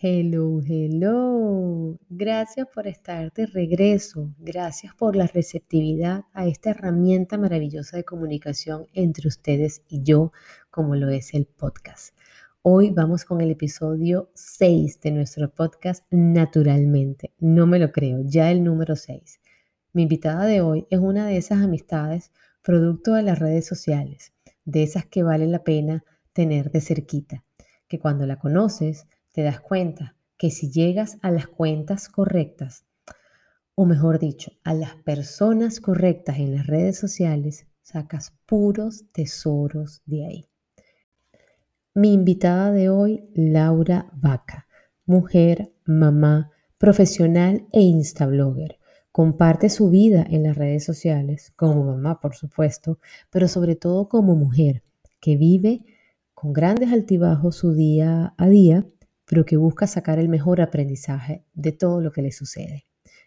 Hello, hello. Gracias por estar de regreso. Gracias por la receptividad a esta herramienta maravillosa de comunicación entre ustedes y yo, como lo es el podcast. Hoy vamos con el episodio 6 de nuestro podcast Naturalmente. No me lo creo, ya el número 6. Mi invitada de hoy es una de esas amistades producto de las redes sociales, de esas que vale la pena tener de cerquita, que cuando la conoces, te das cuenta que si llegas a las cuentas correctas, o mejor dicho, a las personas correctas en las redes sociales, sacas puros tesoros de ahí. Mi invitada de hoy, Laura Vaca, mujer, mamá, profesional e instablogger. Comparte su vida en las redes sociales, como mamá, por supuesto, pero sobre todo como mujer, que vive con grandes altibajos su día a día pero que busca sacar el mejor aprendizaje de todo lo que le sucede.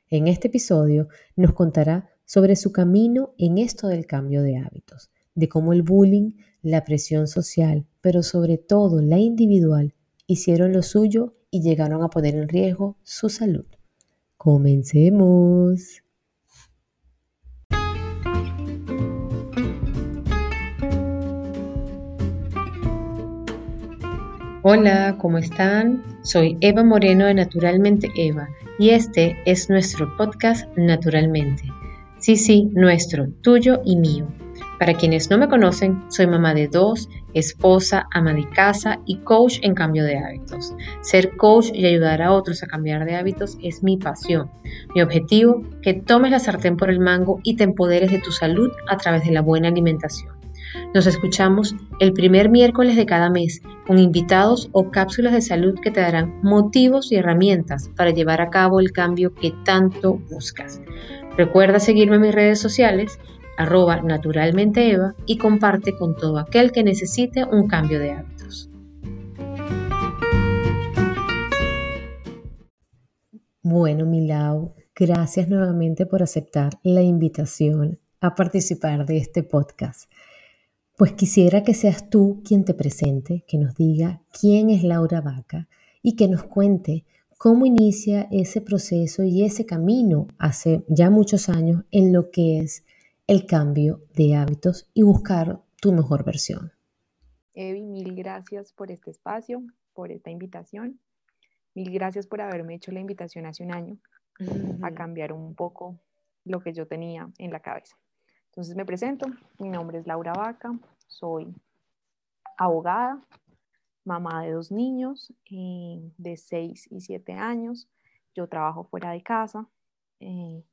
En este episodio nos contará sobre su camino en esto del cambio de hábitos, de cómo el bullying, la presión social, pero sobre todo la individual, hicieron lo suyo y llegaron a poner en riesgo su salud. Comencemos. Hola, ¿cómo están? Soy Eva Moreno de Naturalmente Eva y este es nuestro podcast Naturalmente. Sí, sí, nuestro, tuyo y mío. Para quienes no me conocen, soy mamá de dos, esposa, ama de casa y coach en cambio de hábitos. Ser coach y ayudar a otros a cambiar de hábitos es mi pasión. Mi objetivo, que tomes la sartén por el mango y te empoderes de tu salud a través de la buena alimentación. Nos escuchamos el primer miércoles de cada mes con invitados o cápsulas de salud que te darán motivos y herramientas para llevar a cabo el cambio que tanto buscas. Recuerda seguirme en mis redes sociales, arroba naturalmente Eva y comparte con todo aquel que necesite un cambio de hábitos. Bueno, Milau, gracias nuevamente por aceptar la invitación a participar de este podcast. Pues quisiera que seas tú quien te presente, que nos diga quién es Laura Vaca y que nos cuente cómo inicia ese proceso y ese camino hace ya muchos años en lo que es el cambio de hábitos y buscar tu mejor versión. Evi, mil gracias por este espacio, por esta invitación. Mil gracias por haberme hecho la invitación hace un año a cambiar un poco lo que yo tenía en la cabeza. Entonces me presento, mi nombre es Laura Vaca, soy abogada, mamá de dos niños eh, de 6 y 7 años, yo trabajo fuera de casa. Eh,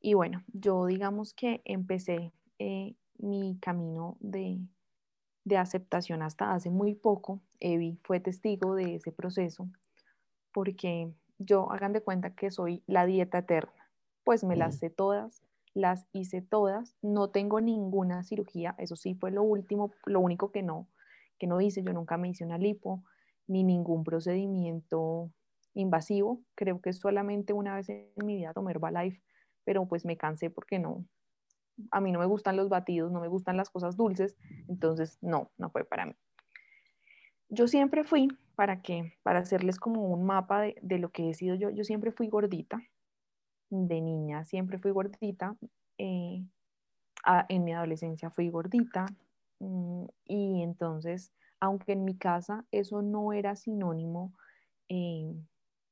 y bueno, yo digamos que empecé eh, mi camino de, de aceptación hasta hace muy poco, Evi fue testigo de ese proceso porque yo hagan de cuenta que soy la dieta eterna, pues me las sé todas, las hice todas, no tengo ninguna cirugía, eso sí fue lo último, lo único que no, que no hice, yo nunca me hice una lipo, ni ningún procedimiento invasivo, creo que solamente una vez en mi vida tomé Herbalife, pero pues me cansé porque no, a mí no me gustan los batidos, no me gustan las cosas dulces, entonces no, no fue para mí. Yo siempre fui, para que, para hacerles como un mapa de, de lo que he sido yo, yo siempre fui gordita, de niña siempre fui gordita. Eh, en mi adolescencia fui gordita. Mm, y entonces, aunque en mi casa eso no era sinónimo eh,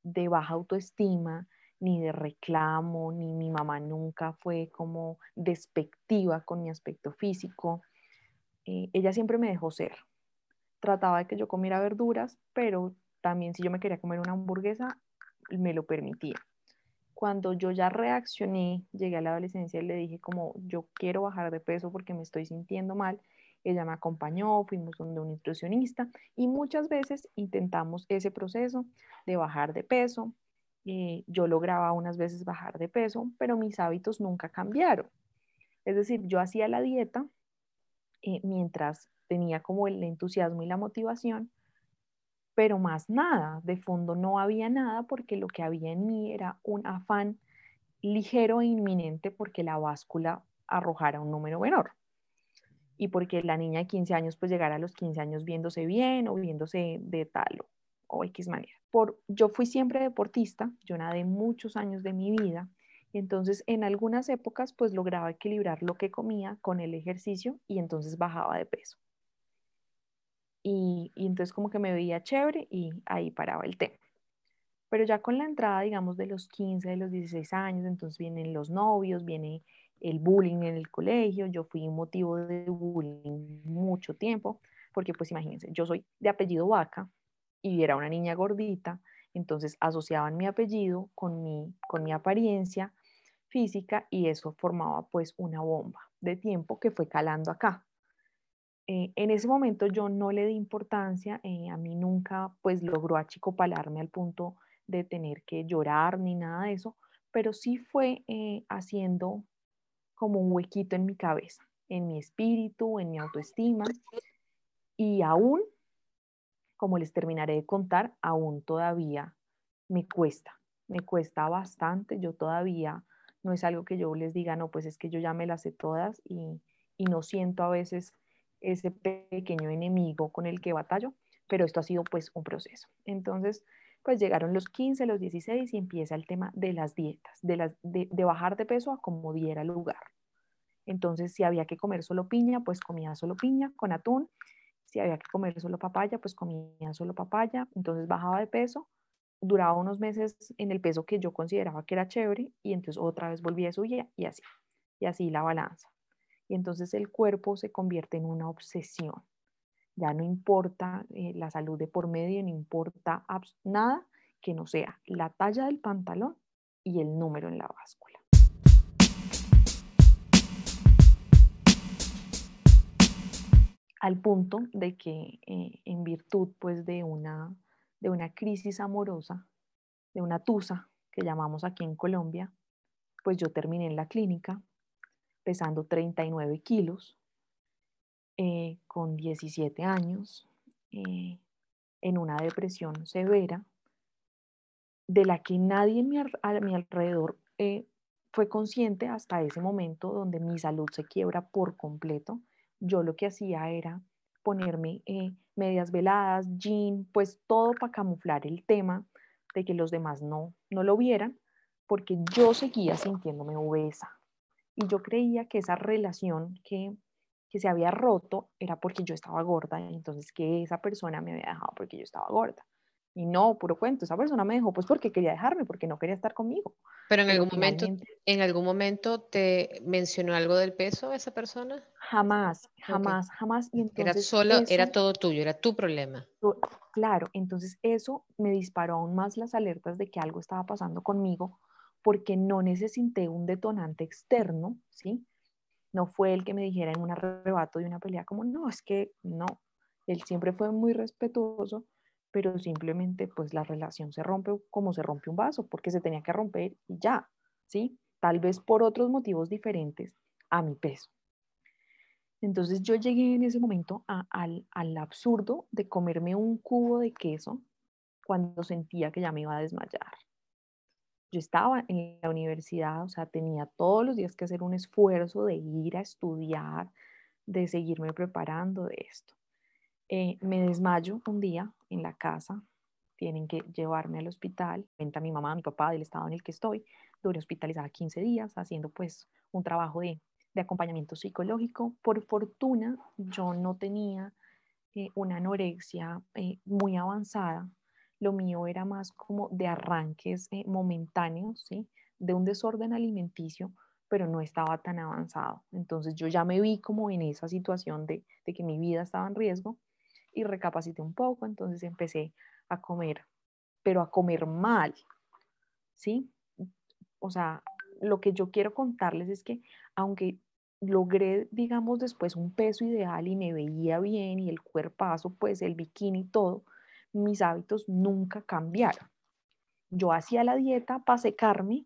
de baja autoestima, ni de reclamo, ni mi mamá nunca fue como despectiva con mi aspecto físico. Eh, ella siempre me dejó ser. Trataba de que yo comiera verduras, pero también si yo me quería comer una hamburguesa, me lo permitía cuando yo ya reaccioné, llegué a la adolescencia y le dije como yo quiero bajar de peso porque me estoy sintiendo mal, ella me acompañó, fuimos donde un nutricionista y muchas veces intentamos ese proceso de bajar de peso. Eh, yo lograba unas veces bajar de peso, pero mis hábitos nunca cambiaron. Es decir, yo hacía la dieta eh, mientras tenía como el entusiasmo y la motivación, pero más nada, de fondo no había nada porque lo que había en mí era un afán ligero e inminente porque la báscula arrojara un número menor y porque la niña de 15 años pues llegara a los 15 años viéndose bien o viéndose de tal o X manera. Por, yo fui siempre deportista, yo nadé muchos años de mi vida, y entonces en algunas épocas pues lograba equilibrar lo que comía con el ejercicio y entonces bajaba de peso. Y, entonces como que me veía chévere y ahí paraba el tema. Pero ya con la entrada, digamos, de los 15, de los 16 años, entonces vienen los novios, viene el bullying en el colegio, yo fui un motivo de bullying mucho tiempo, porque pues imagínense, yo soy de apellido Vaca y era una niña gordita, entonces asociaban mi apellido con mi, con mi apariencia física y eso formaba pues una bomba de tiempo que fue calando acá. Eh, en ese momento yo no le di importancia, eh, a mí nunca pues logró achicopalarme al punto de tener que llorar ni nada de eso, pero sí fue eh, haciendo como un huequito en mi cabeza, en mi espíritu, en mi autoestima. Y aún, como les terminaré de contar, aún todavía me cuesta, me cuesta bastante. Yo todavía no es algo que yo les diga, no, pues es que yo ya me las sé todas y, y no siento a veces ese pequeño enemigo con el que batallo, pero esto ha sido pues un proceso. Entonces, pues llegaron los 15, los 16 y empieza el tema de las dietas, de, las, de, bajar de peso a como diera lugar. Entonces, si había que comer solo piña, pues comía solo piña con atún. Si había que comer solo papaya, pues comía solo papaya. Entonces bajaba de peso. Duraba unos meses en el peso que yo consideraba que era chévere y entonces otra vez volvía a subir y así. Y así la balanza. Y entonces el cuerpo se convierte en una obsesión ya no importa eh, la salud de por medio, no importa nada que no sea la talla del pantalón y el número en la báscula. Al punto de que eh, en virtud pues de una, de una crisis amorosa, de una tusa que llamamos aquí en Colombia, pues yo terminé en la clínica pesando 39 kilos, eh, con 17 años eh, en una depresión severa de la que nadie a mi alrededor eh, fue consciente hasta ese momento donde mi salud se quiebra por completo. Yo lo que hacía era ponerme medias veladas, jean, pues todo para camuflar el tema de que los demás no, no lo vieran, porque yo seguía sintiéndome obesa. Y yo creía que esa relación que que se había roto era porque yo estaba gorda y entonces que esa persona me había dejado porque yo estaba gorda. Y no, puro cuento, esa persona me dejó pues porque quería dejarme, porque no quería estar conmigo. Pero en algún momento, en algún momento te mencionó algo del peso esa persona? Jamás, jamás, jamás. Y entonces era solo, era todo tuyo, era tu problema. Claro, entonces eso me disparó aún más las alertas de que algo estaba pasando conmigo porque no necesité un detonante externo, ¿sí? No fue el que me dijera en un arrebato de una pelea como, no, es que no. Él siempre fue muy respetuoso, pero simplemente pues la relación se rompe como se rompe un vaso, porque se tenía que romper y ya, ¿sí? Tal vez por otros motivos diferentes a mi peso. Entonces yo llegué en ese momento al, al absurdo de comerme un cubo de queso cuando sentía que ya me iba a desmayar yo estaba en la universidad, o sea, tenía todos los días que hacer un esfuerzo de ir a estudiar, de seguirme preparando de esto. Eh, me desmayo un día en la casa, tienen que llevarme al hospital, venta mi mamá, mi papá del estado en el que estoy, duré hospitalizada 15 días haciendo pues un trabajo de, de acompañamiento psicológico. Por fortuna yo no tenía eh, una anorexia eh, muy avanzada, lo mío era más como de arranques eh, momentáneos, ¿sí? De un desorden alimenticio, pero no estaba tan avanzado. Entonces yo ya me vi como en esa situación de, de que mi vida estaba en riesgo y recapacité un poco, entonces empecé a comer, pero a comer mal, ¿sí? O sea, lo que yo quiero contarles es que aunque logré, digamos, después un peso ideal y me veía bien y el cuerpazo, pues el bikini y todo, mis hábitos nunca cambiaron. Yo hacía la dieta para secarme,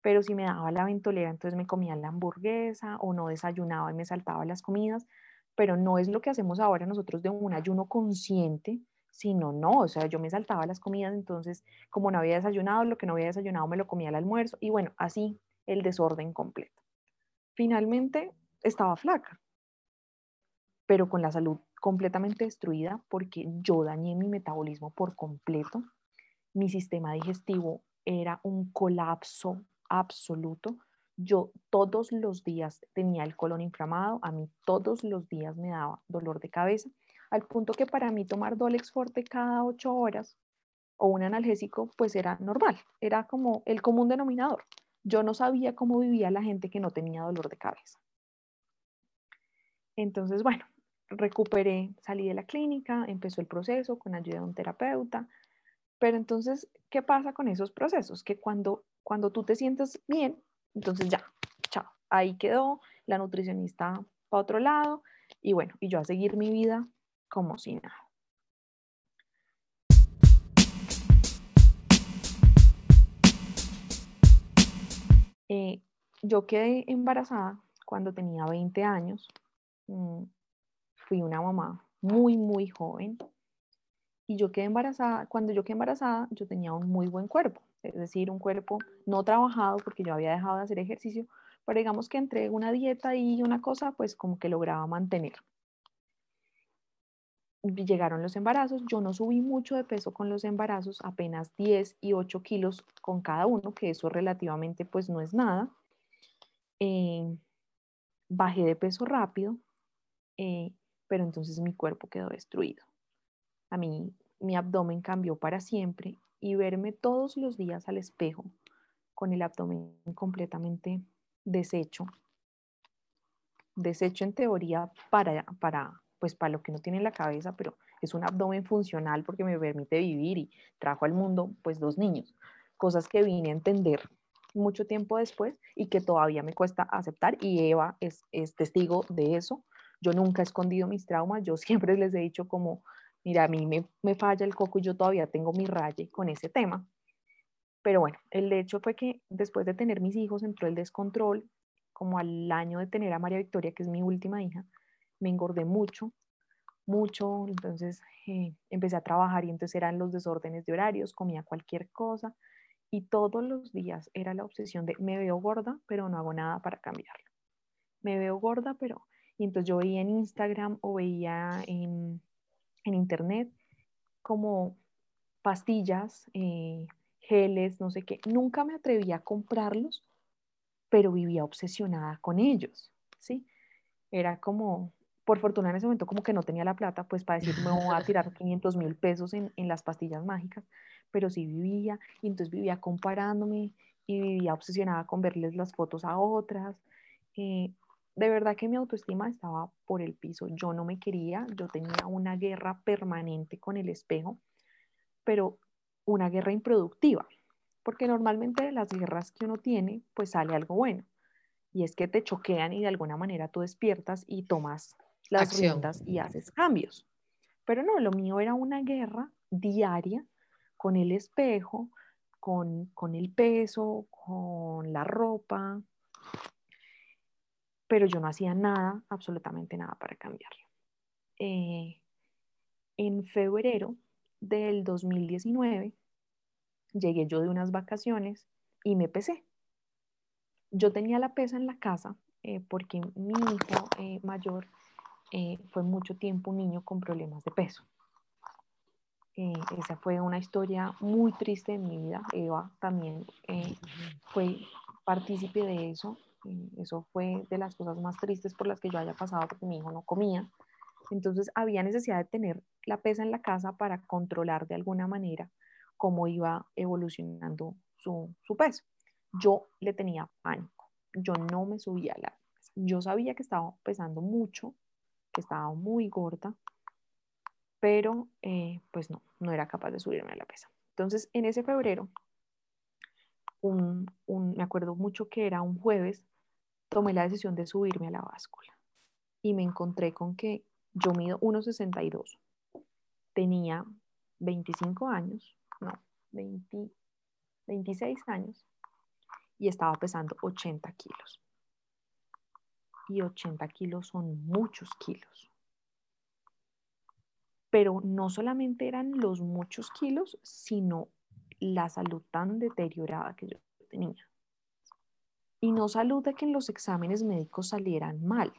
pero si me daba la ventolera, entonces me comía la hamburguesa o no desayunaba y me saltaba las comidas, pero no es lo que hacemos ahora nosotros de un ayuno consciente, sino no, o sea, yo me saltaba las comidas, entonces como no había desayunado, lo que no había desayunado me lo comía al almuerzo y bueno, así el desorden completo. Finalmente estaba flaca, pero con la salud completamente destruida porque yo dañé mi metabolismo por completo. Mi sistema digestivo era un colapso absoluto. Yo todos los días tenía el colon inflamado, a mí todos los días me daba dolor de cabeza, al punto que para mí tomar Dolex Forte cada ocho horas o un analgésico pues era normal, era como el común denominador. Yo no sabía cómo vivía la gente que no tenía dolor de cabeza. Entonces, bueno, recuperé, salí de la clínica, empezó el proceso con ayuda de un terapeuta, pero entonces, ¿qué pasa con esos procesos? Que cuando, cuando tú te sientes bien, entonces ya, chao, ahí quedó, la nutricionista para otro lado, y bueno, y yo a seguir mi vida como si nada. Eh, yo quedé embarazada cuando tenía 20 años. Mm, fui una mamá muy, muy joven. Y yo quedé embarazada, cuando yo quedé embarazada, yo tenía un muy buen cuerpo, es decir, un cuerpo no trabajado porque yo había dejado de hacer ejercicio, pero digamos que entre una dieta y una cosa, pues como que lograba mantener. Llegaron los embarazos, yo no subí mucho de peso con los embarazos, apenas 10 y 8 kilos con cada uno, que eso relativamente pues no es nada. Eh, bajé de peso rápido, eh, pero entonces mi cuerpo quedó destruido. A mí mi abdomen cambió para siempre y verme todos los días al espejo con el abdomen completamente deshecho, deshecho en teoría para, para, pues para lo que no tiene en la cabeza, pero es un abdomen funcional porque me permite vivir y trajo al mundo pues dos niños, cosas que vine a entender mucho tiempo después y que todavía me cuesta aceptar y Eva es, es testigo de eso yo nunca he escondido mis traumas, yo siempre les he dicho como, mira, a mí me, me falla el coco y yo todavía tengo mi raye con ese tema. Pero bueno, el hecho fue que después de tener mis hijos entró el descontrol, como al año de tener a María Victoria, que es mi última hija, me engordé mucho, mucho, entonces eh, empecé a trabajar y entonces eran los desórdenes de horarios, comía cualquier cosa y todos los días era la obsesión de me veo gorda, pero no hago nada para cambiarlo. Me veo gorda, pero y entonces yo veía en Instagram o veía en, internet como pastillas, eh, geles, no sé qué. Nunca me atrevía a comprarlos, pero vivía obsesionada con ellos, ¿sí? Era como, por fortuna en ese momento como que no tenía la plata, pues para decir, me voy a tirar 500 mil pesos en, las pastillas mágicas, pero sí vivía, y entonces vivía comparándome y vivía obsesionada con verles las fotos a otras. Eh, de verdad que mi autoestima estaba por el piso. Yo no me quería, yo tenía una guerra permanente con el espejo, pero una guerra improductiva, porque normalmente de las guerras que uno tiene, pues sale algo bueno. Y es que te choquean y de alguna manera tú despiertas y tomas las riendas y haces cambios. Pero no, lo mío era una guerra diaria con el espejo, con, con el peso, con la ropa, pero yo no hacía nada, absolutamente nada para cambiarlo. Eh, en febrero del 2019 llegué yo de unas vacaciones y me pesé. Yo tenía la pesa en la casa eh, porque mi hijo eh, mayor fue mucho tiempo un niño con problemas de peso. esa fue una historia muy triste en mi vida. Eva también fue partícipe de eso eso fue de las cosas más tristes por las que yo haya pasado porque mi hijo no comía. Entonces había necesidad de tener la pesa en la casa para controlar de alguna manera cómo iba evolucionando su, su peso. Yo le tenía pánico, yo no me subía a la pesa. Yo sabía que estaba pesando mucho, que estaba muy gorda, pero eh, pues no, no era capaz de subirme a la pesa. Entonces en ese febrero, un, un, me acuerdo mucho que era un jueves, tomé la decisión de subirme a la báscula y me encontré con que yo mido 1,62. Tenía 25 años, no, 26 años y estaba pesando 80 kilos. Y 80 kilos son muchos kilos. Pero no solamente eran los muchos kilos, sino la salud tan deteriorada que yo tenía y no salud de que en los exámenes médicos salieran mal,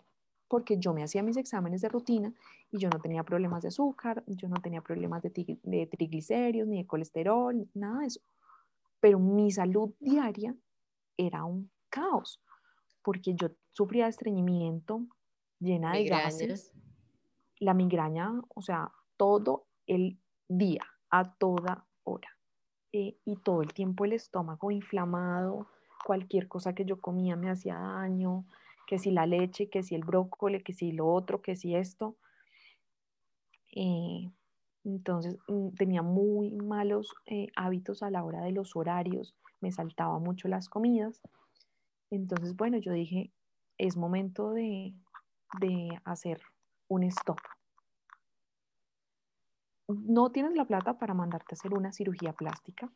porque yo me hacía mis exámenes de rutina y yo no tenía problemas de azúcar, yo no tenía problemas de, de triglicéridos, ni de colesterol, nada de eso. Pero mi salud diaria era un caos, porque yo sufría de estreñimiento, llena de gases, la migraña, o sea, todo el día, a toda hora. Eh, y todo el tiempo el estómago inflamado, cualquier cosa que yo comía me hacía daño, que si la leche, que si el brócoli, que si lo otro, que si esto. Eh, entonces mm, tenía muy malos eh, hábitos a la hora de los horarios, me saltaba mucho las comidas. Entonces, bueno, yo dije, es momento de, de hacer un stop. No tienes la plata para mandarte a hacer una cirugía plástica,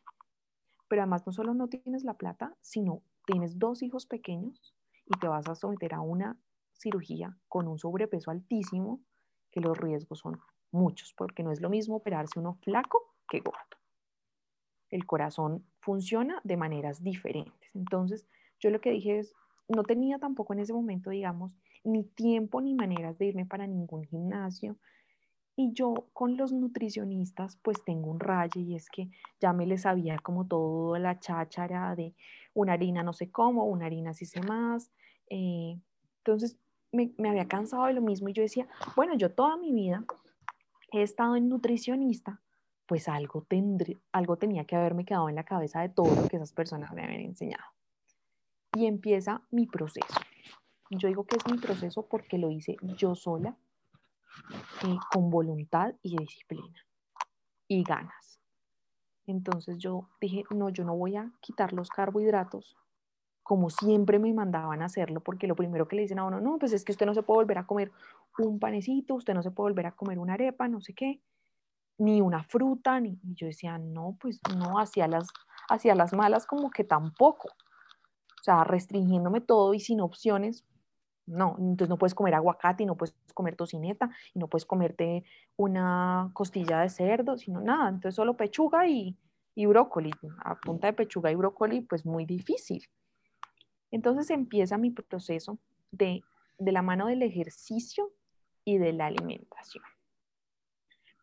pero además no solo no tienes la plata, sino tienes dos hijos pequeños y te vas a someter a una cirugía con un sobrepeso altísimo, que los riesgos son muchos, porque no es lo mismo operarse uno flaco que gordo. El corazón funciona de maneras diferentes. Entonces, yo lo que dije es, no tenía tampoco en ese momento, digamos, ni tiempo ni maneras de irme para ningún gimnasio. Y yo con los nutricionistas pues tengo un rayo y es que ya me les sabía como todo la cháchara de una harina no sé cómo, una harina sí sé más. Eh, entonces me, me había cansado de lo mismo y yo decía, bueno, yo toda mi vida he estado en nutricionista, pues algo, tendré, algo tenía que haberme quedado en la cabeza de todo lo que esas personas me habían enseñado. Y empieza mi proceso. Yo digo que es mi proceso porque lo hice yo sola, eh, con voluntad y disciplina y ganas. Entonces yo dije, no, yo no voy a quitar los carbohidratos como siempre me mandaban a hacerlo, porque lo primero que le dicen a uno, no, pues es que usted no se puede volver a comer un panecito, usted no se puede volver a comer una arepa, no sé qué, ni una fruta, ni y yo decía, no, pues no, hacia las, hacia las malas como que tampoco. O sea, restringiéndome todo y sin opciones, no, entonces no puedes comer aguacate y no puedes comer tocineta y no puedes comerte una costilla de cerdo, sino nada, entonces solo pechuga y, brócoli. A punta de pechuga y brócoli, pues muy difícil. Entonces empieza mi proceso de, la mano del ejercicio y de la alimentación.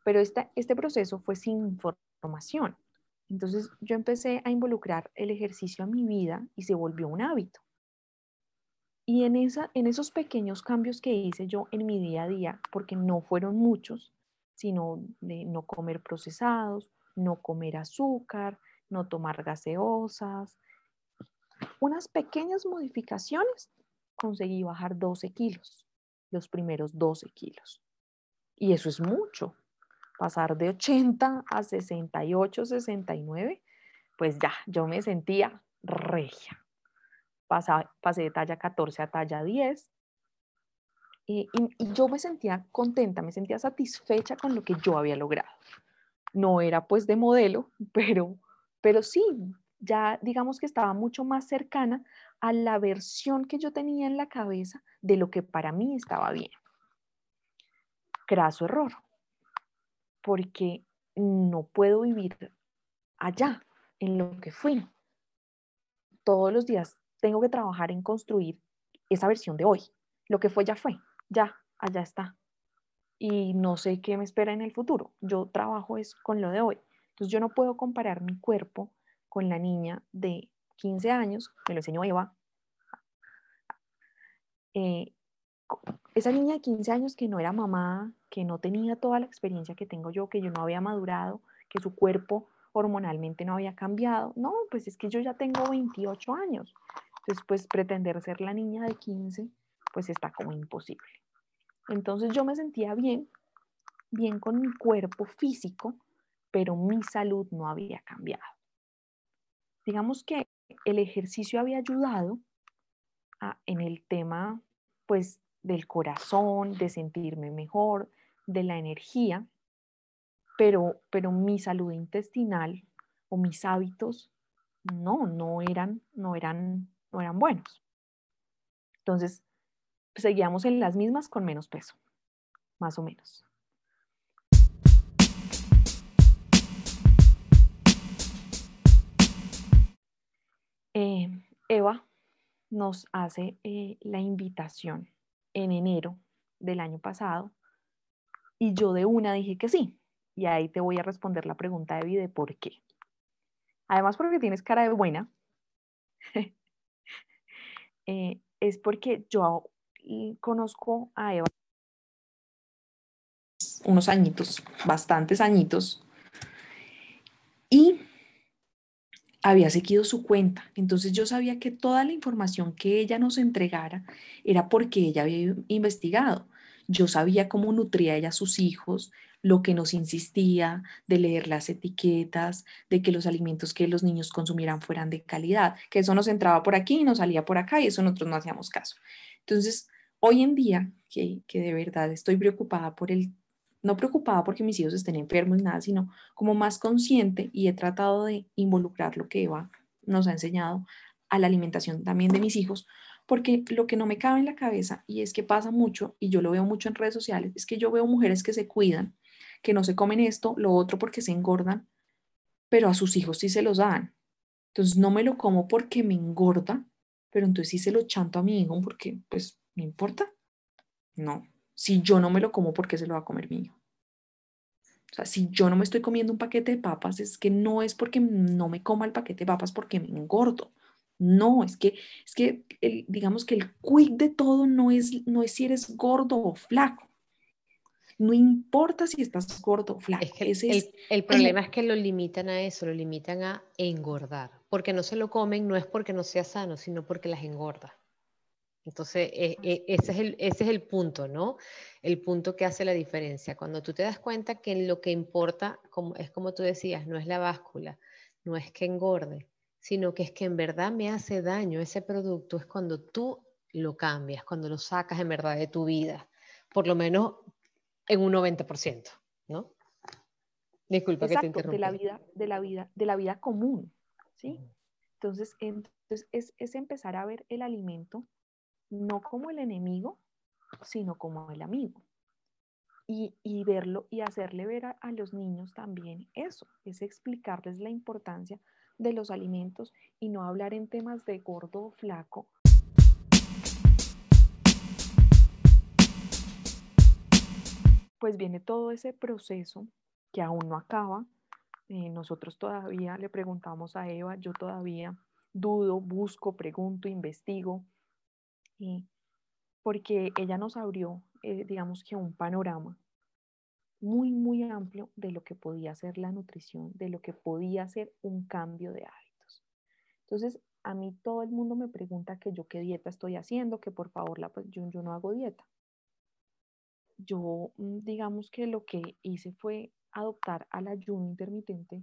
Pero este proceso fue sin información. Entonces yo empecé a involucrar el ejercicio a mi vida y se volvió un hábito. Y en, esa, en esos pequeños cambios que hice yo en mi día a día, porque no fueron muchos, sino de no comer procesados, no comer azúcar, no tomar gaseosas, unas pequeñas modificaciones, conseguí bajar 12 kilos, los primeros 12 kilos. Y eso es mucho. Pasar de 80 a 68, 69, pues ya, yo me sentía regia. Pasé de talla 14 a talla 10. Y, y yo me sentía contenta, me sentía satisfecha con lo que yo había logrado. No era pues de modelo, pero, pero sí, ya digamos que estaba mucho más cercana a la versión que yo tenía en la cabeza de lo que para mí estaba bien. Craso error, porque no puedo vivir allá, en lo que fui. Todos los días tengo que trabajar en construir esa versión de hoy. Lo que fue ya fue, ya, allá está. Y no sé qué me espera en el futuro. Yo trabajo es con lo de hoy. Entonces yo no puedo comparar mi cuerpo con la niña de 15 años, me lo enseñó Eva, eh, esa niña de 15 años que no era mamá, que no tenía toda la experiencia que tengo yo, que yo no había madurado, que su cuerpo hormonalmente no había cambiado. No, pues es que yo ya tengo 28 años. Entonces, pues pretender ser la niña de 15, pues está como imposible. Entonces yo me sentía bien, bien con mi cuerpo físico, pero mi salud no había cambiado digamos que el ejercicio había ayudado en el tema pues del corazón, de sentirme mejor, de la energía, pero, pero mi salud intestinal o mis hábitos no, no eran, no eran, no eran buenos. Entonces, seguíamos en las mismas con menos peso, más o menos. Eh, Eva nos hace eh, la invitación en enero del año pasado y yo de una dije que sí. Y ahí te voy a responder la pregunta de de por qué. Además porque tienes cara de buena, eh, es porque yo conozco a Eva unos añitos, bastantes añitos, y había seguido su cuenta. Entonces yo sabía que toda la información que ella nos entregara era porque ella había investigado. Yo sabía cómo nutría ella a sus hijos, lo que nos insistía de leer las etiquetas, de que los alimentos que los niños consumieran fueran de calidad, que eso nos entraba por aquí y nos salía por acá y eso nosotros no hacíamos caso. Entonces, hoy en día, que, que de verdad estoy preocupada por el no preocupada porque mis hijos estén enfermos, nada, sino como más consciente y he tratado de involucrar lo que Eva nos ha enseñado a la alimentación también de mis hijos, porque lo que no me cabe en la cabeza, y es que pasa mucho, y yo lo veo mucho en redes sociales, es que yo veo mujeres que se cuidan, que no se comen esto, lo otro porque se engordan, pero a sus hijos sí se los dan. Entonces no me lo como porque me engorda, pero entonces sí se lo chanto a mi hijo porque, pues, ¿me importa? No, si yo no me lo como, ¿por qué se lo va a comer mi hijo? O sea, si yo no me estoy comiendo un paquete de papas, es que no es porque no me coma el paquete de papas porque me engordo. No, es que, es que el, digamos que el quick de todo no es, no es si eres gordo o flaco. No importa si estás gordo o flaco. el, el, problema es que lo limitan a eso, lo limitan a engordar. Porque no se lo comen, no es porque no sea sano, sino porque las engorda. Entonces, e, e, ese, es el, ese es el punto, ¿no? El punto que hace la diferencia. Cuando tú te das cuenta que lo que importa, como, es como tú decías, no es la báscula, no es que engorde, sino que es que en verdad me hace daño ese producto, es cuando tú lo cambias, cuando lo sacas en verdad de tu vida, por lo menos en un 90%, ¿no? Disculpa que te interrumpa. De la vida, de la vida, de la vida común, ¿sí? Entonces, entonces es, es empezar a ver el alimento no como el enemigo, sino como el amigo. Y, verlo y hacerle ver a, los niños también eso, es explicarles la importancia de los alimentos y no hablar en temas de gordo o flaco. Pues viene todo ese proceso que aún no acaba. Eh, nosotros todavía le preguntamos a Eva, yo todavía dudo, busco, pregunto, investigo, porque ella nos abrió, eh, digamos que un panorama muy, muy amplio de lo que podía ser la nutrición, de lo que podía ser un cambio de hábitos. Entonces, a mí todo el mundo me pregunta que yo qué dieta estoy haciendo, que por favor, la, pues, yo, yo no hago dieta. Yo, mm, digamos que lo que hice fue adoptar al ayuno intermitente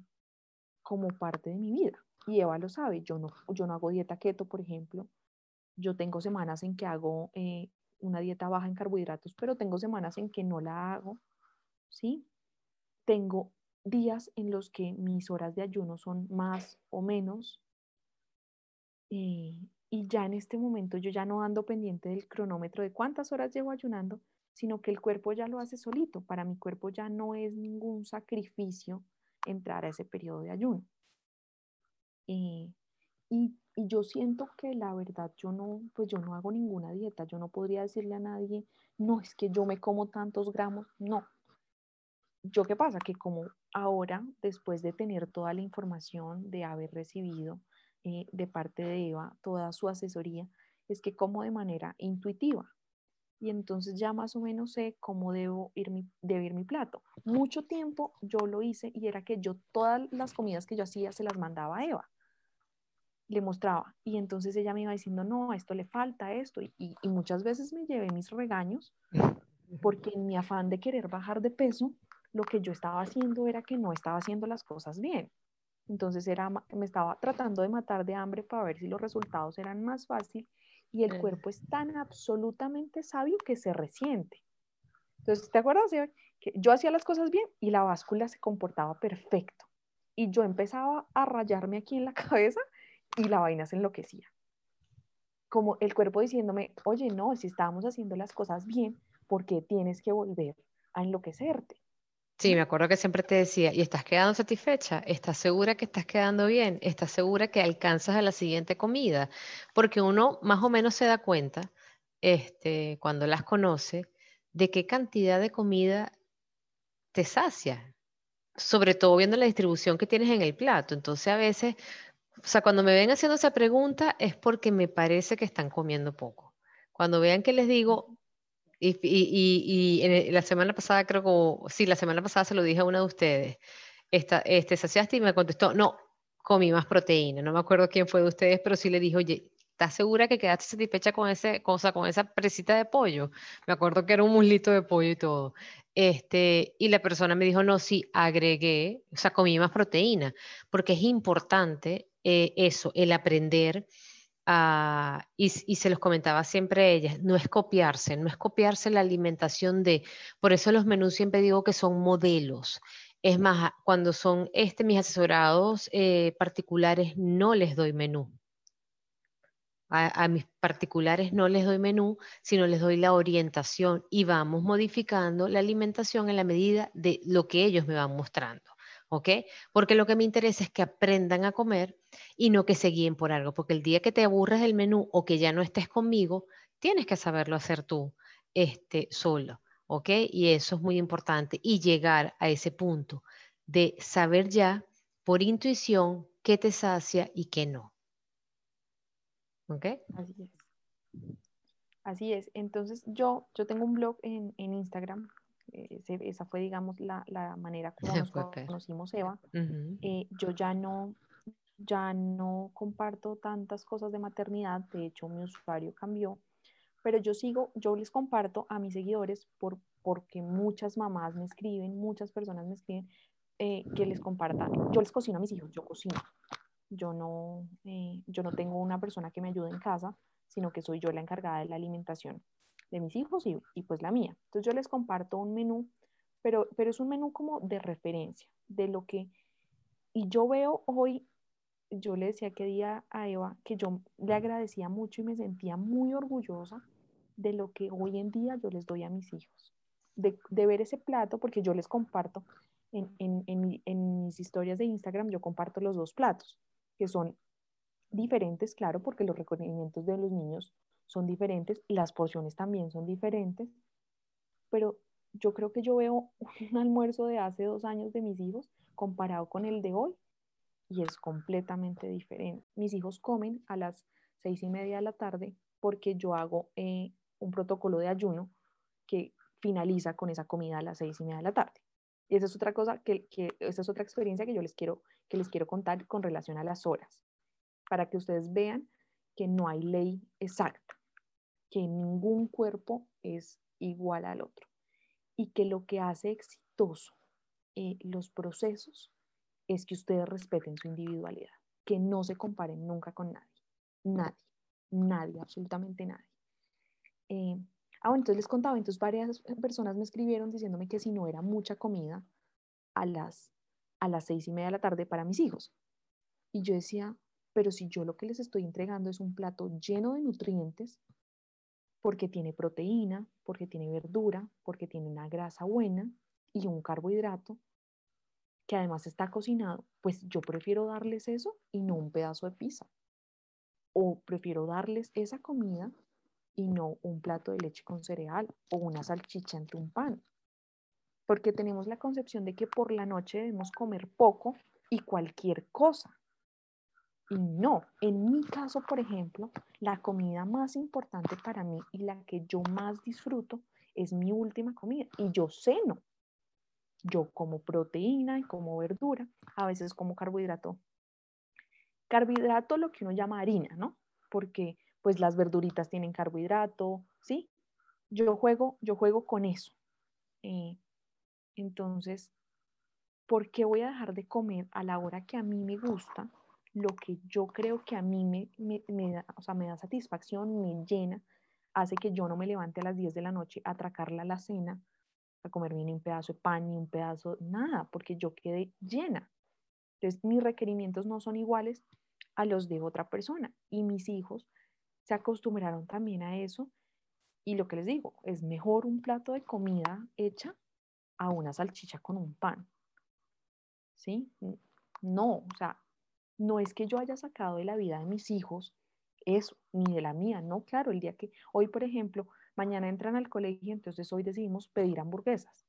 como parte de mi vida. Y Eva lo sabe, yo no, yo no hago dieta keto, por ejemplo, yo tengo semanas en que hago eh, una dieta baja en carbohidratos, pero tengo semanas en que no la hago, ¿sí? Tengo días en los que mis horas de ayuno son más o menos. Eh, y ya en este momento yo ya no ando pendiente del cronómetro de cuántas horas llevo ayunando, sino que el cuerpo ya lo hace solito. Para mi cuerpo ya no es ningún sacrificio entrar a ese periodo de ayuno. Eh, y y yo siento que la verdad yo no, pues yo no hago ninguna dieta, yo no podría decirle a nadie, no, es que yo me como tantos gramos, no. Yo qué pasa, que como ahora, después de tener toda la información, de haber recibido eh, de parte de Eva toda su asesoría, es que como de manera intuitiva. Y entonces ya más o menos sé cómo debo ir mi, debe ir mi plato. Mucho tiempo yo lo hice y era que yo todas las comidas que yo hacía se las mandaba a Eva le mostraba. Y entonces ella me iba diciendo, no, esto le falta esto. Y, muchas veces me llevé mis regaños porque en mi afán de querer bajar de peso, lo que yo estaba haciendo era que no estaba haciendo las cosas bien. Entonces era, me estaba tratando de matar de hambre para ver si los resultados eran más fácil y el cuerpo es tan absolutamente sabio que se resiente. Entonces, ¿te acuerdas? Que yo hacía las cosas bien y la báscula se comportaba perfecto. Y yo empezaba a rayarme aquí en la cabeza y la vaina se enloquecía. Como el cuerpo diciéndome, oye, no, si estábamos haciendo las cosas bien, ¿por qué tienes que volver a enloquecerte? Sí, me acuerdo que siempre te decía, ¿y estás quedando satisfecha? ¿Estás segura que estás quedando bien? ¿Estás segura que alcanzas a la siguiente comida? Porque uno más o menos se da cuenta este, cuando las conoce, de qué cantidad de comida te sacia, sobre todo viendo la distribución que tienes en el plato. Entonces a veces, o sea, cuando me ven haciendo esa pregunta es porque me parece que están comiendo poco. Cuando vean que les digo, y, y, y, la semana pasada creo que, sí, la semana pasada se lo dije a una de ustedes, esta, este, saciaste y me contestó, no, comí más proteína. No me acuerdo quién fue de ustedes, pero sí le dije, oye, ¿estás segura que quedaste satisfecha con, ese, cosa, con esa presita de pollo? Me acuerdo que era un muslito de pollo y todo. Este, y la persona me dijo, no, sí, agregué, o sea, comí más proteína, porque es importante eh, eso, el aprender. Y, y, se los comentaba siempre a ellas, no es copiarse, no es copiarse la alimentación de, por eso los menús siempre digo que son modelos. Es más, cuando son este, mis asesorados eh, particulares, no les doy menú. A, mis particulares no les doy menú, sino les doy la orientación y vamos modificando la alimentación en la medida de lo que ellos me van mostrando. ¿Ok? Porque lo que me interesa es que aprendan a comer y no que se guíen por algo. Porque el día que te aburres del menú o que ya no estés conmigo, tienes que saberlo hacer tú este, solo. ¿ok? Y eso es muy importante. Y llegar a ese punto de saber ya por intuición qué te sacia y qué no. ¿Ok? Así es. Así es. Entonces yo, yo tengo un blog en, Instagram. Eh, esa fue, digamos, la, manera como nos conocimos, Eva. Eh, yo ya no, ya no comparto tantas cosas de maternidad. De hecho, mi usuario cambió pero yo sigo, yo les comparto a mis seguidores por, porque muchas mamás me escriben, muchas personas me escriben eh, que les compartan. Yo les cocino a mis hijos, yo cocino. Yo no, eh, yo no tengo una persona que me ayude en casa, sino que soy yo la encargada de la alimentación de mis hijos y, y pues la mía. Entonces yo les comparto un menú, pero, pero es un menú como de referencia, de lo que... Y yo veo hoy yo le decía que día a Eva que yo le agradecía mucho y me sentía muy orgullosa de lo que hoy en día yo les doy a mis hijos. De, ver ese plato, porque yo les comparto en, mis historias de Instagram, yo comparto los dos platos, que son diferentes, claro, porque los reconocimientos de los niños son diferentes, las porciones también son diferentes, pero yo creo que yo veo un almuerzo de hace dos años de mis hijos comparado con el de hoy y es completamente diferente. Mis hijos comen a las seis y media de la tarde porque yo hago eh, un protocolo de ayuno que finaliza con esa comida a las seis y media de la tarde. Y esa es otra cosa, que, que, esa es otra experiencia que yo les quiero, que les quiero contar con relación a las horas, para que ustedes vean que no hay ley exacta, que ningún cuerpo es igual al otro y que lo que hace exitoso eh, los procesos es que ustedes respeten su individualidad, que no se comparen nunca con nadie, nadie, nadie, absolutamente nadie. Eh, ah, bueno, entonces les contaba, entonces varias personas me escribieron diciéndome que si no era mucha comida a las, a las seis y media de la tarde para mis hijos. Y yo decía, pero si yo lo que les estoy entregando es un plato lleno de nutrientes, porque tiene proteína, porque tiene verdura, porque tiene una grasa buena y un carbohidrato, que además está cocinado, pues yo prefiero darles eso y no un pedazo de pizza. O prefiero darles esa comida y no un plato de leche con cereal o una salchicha entre un pan. Porque tenemos la concepción de que por la noche debemos comer poco y cualquier cosa. Y no, en mi caso, por ejemplo, la comida más importante para mí y la que yo más disfruto es mi última comida. Y yo ceno yo como proteína y como verdura, a veces como carbohidrato. Carbohidrato lo que uno llama harina, ¿no? Porque pues las verduritas tienen carbohidrato, ¿sí? Yo juego, yo juego con eso. Eh, entonces, ¿por qué voy a dejar de comer a la hora que a mí me gusta lo que yo creo que a mí me, me, da, o sea, me da satisfacción, me llena, hace que yo no me levante a las 10 de la noche a atracarla a la cena a comerme ni un pedazo de pan, ni un pedazo, nada, porque yo quedé llena. Entonces, mis requerimientos no son iguales a los de otra persona. Y mis hijos se acostumbraron también a eso. Y lo que les digo, es mejor un plato de comida hecha a una salchicha con un pan. ¿Sí? No, o sea, no es que yo haya sacado de la vida de mis hijos eso, ni de la mía, no, claro, el día que hoy, por ejemplo, mañana entran al colegio, entonces hoy decidimos pedir hamburguesas.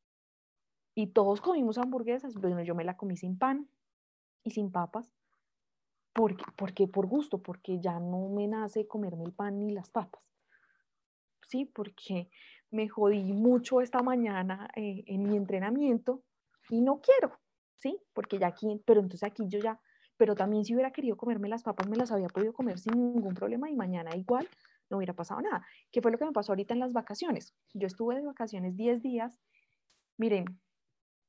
Y todos comimos hamburguesas, bueno, yo me la comí sin pan y sin papas, porque, porque por gusto, porque ya no me nace comerme el pan ni las papas. Sí, porque me jodí mucho esta mañana eh, en mi entrenamiento y no quiero, ¿sí? Porque ya aquí, pero entonces aquí yo ya, pero también si hubiera querido comerme las papas, me las había podido comer sin ningún problema y mañana igual no hubiera pasado nada. ¿Qué fue lo que me pasó ahorita en las vacaciones? Yo estuve de vacaciones 10 días. Miren,